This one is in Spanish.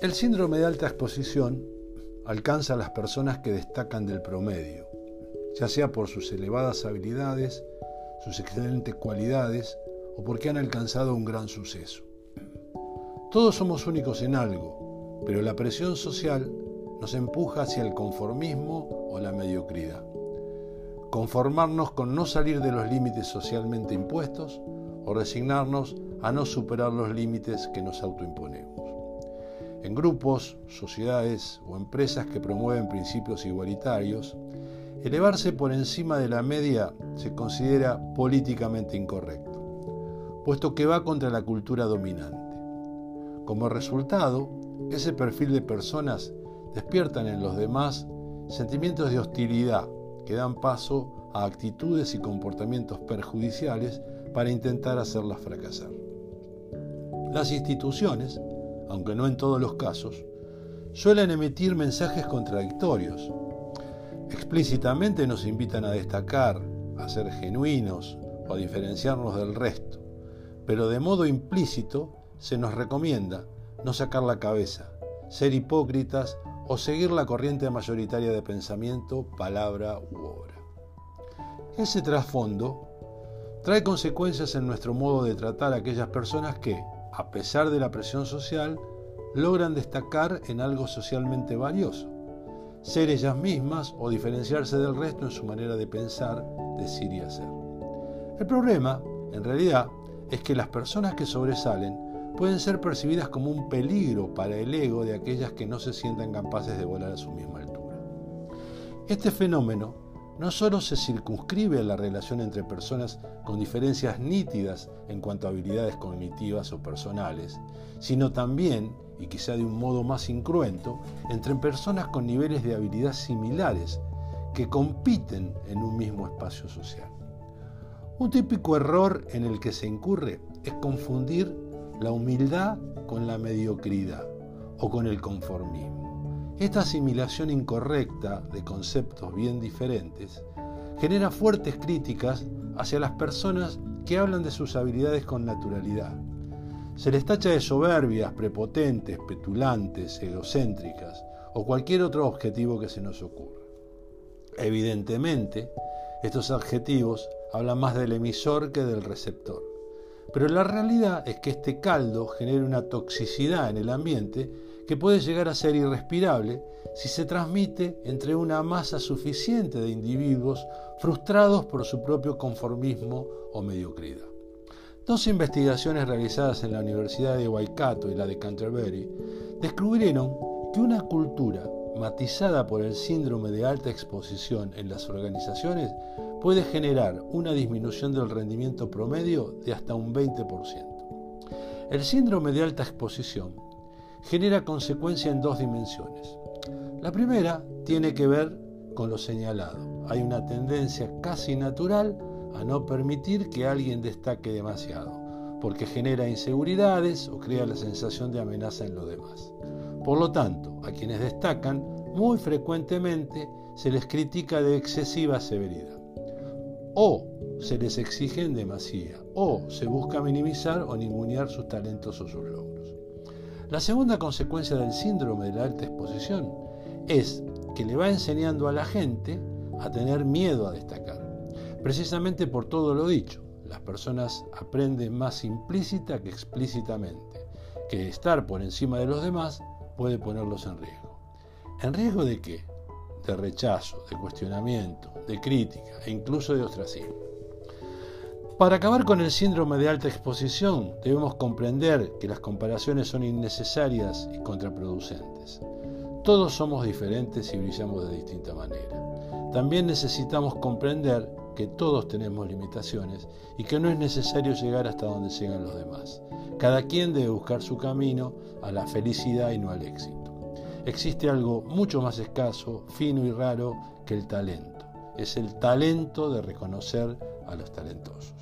El síndrome de alta exposición alcanza a las personas que destacan del promedio, ya sea por sus elevadas habilidades, sus excelentes cualidades o porque han alcanzado un gran suceso. Todos somos únicos en algo, pero la presión social nos empuja hacia el conformismo o la mediocridad. Conformarnos con no salir de los límites socialmente impuestos o resignarnos a no superar los límites que nos autoimponemos. En grupos, sociedades o empresas que promueven principios igualitarios, elevarse por encima de la media se considera políticamente incorrecto, puesto que va contra la cultura dominante. Como resultado, ese perfil de personas despiertan en los demás sentimientos de hostilidad que dan paso a actitudes y comportamientos perjudiciales para intentar hacerlas fracasar. Las instituciones, aunque no en todos los casos, suelen emitir mensajes contradictorios. Explícitamente nos invitan a destacar, a ser genuinos o a diferenciarnos del resto, pero de modo implícito se nos recomienda no sacar la cabeza, ser hipócritas o seguir la corriente mayoritaria de pensamiento, palabra u obra. Ese trasfondo trae consecuencias en nuestro modo de tratar a aquellas personas que, a pesar de la presión social, logran destacar en algo socialmente valioso, ser ellas mismas o diferenciarse del resto en su manera de pensar, decir y hacer. El problema, en realidad, es que las personas que sobresalen pueden ser percibidas como un peligro para el ego de aquellas que no se sientan capaces de volar a su misma altura. Este fenómeno no solo se circunscribe a la relación entre personas con diferencias nítidas en cuanto a habilidades cognitivas o personales, sino también, y quizá de un modo más incruento, entre personas con niveles de habilidad similares que compiten en un mismo espacio social. Un típico error en el que se incurre es confundir la humildad con la mediocridad o con el conformismo. Esta asimilación incorrecta de conceptos bien diferentes genera fuertes críticas hacia las personas que hablan de sus habilidades con naturalidad. Se les tacha de soberbias, prepotentes, petulantes, egocéntricas o cualquier otro objetivo que se nos ocurra. Evidentemente, estos adjetivos hablan más del emisor que del receptor. Pero la realidad es que este caldo genera una toxicidad en el ambiente que puede llegar a ser irrespirable si se transmite entre una masa suficiente de individuos frustrados por su propio conformismo o mediocridad. Dos investigaciones realizadas en la Universidad de Waikato y la de Canterbury descubrieron que una cultura matizada por el síndrome de alta exposición en las organizaciones puede generar una disminución del rendimiento promedio de hasta un 20%. El síndrome de alta exposición genera consecuencia en dos dimensiones. La primera tiene que ver con lo señalado. Hay una tendencia casi natural a no permitir que alguien destaque demasiado, porque genera inseguridades o crea la sensación de amenaza en los demás. Por lo tanto, a quienes destacan, muy frecuentemente se les critica de excesiva severidad. O se les exige en demasía, o se busca minimizar o ningunear sus talentos o sus logros. La segunda consecuencia del síndrome de la alta exposición es que le va enseñando a la gente a tener miedo a destacar. Precisamente por todo lo dicho, las personas aprenden más implícita que explícitamente, que estar por encima de los demás puede ponerlos en riesgo. ¿En riesgo de qué? De rechazo, de cuestionamiento, de crítica e incluso de ostracismo. Para acabar con el síndrome de alta exposición, debemos comprender que las comparaciones son innecesarias y contraproducentes. Todos somos diferentes y brillamos de distinta manera. También necesitamos comprender que todos tenemos limitaciones y que no es necesario llegar hasta donde llegan los demás. Cada quien debe buscar su camino a la felicidad y no al éxito. Existe algo mucho más escaso, fino y raro que el talento. Es el talento de reconocer a los talentosos.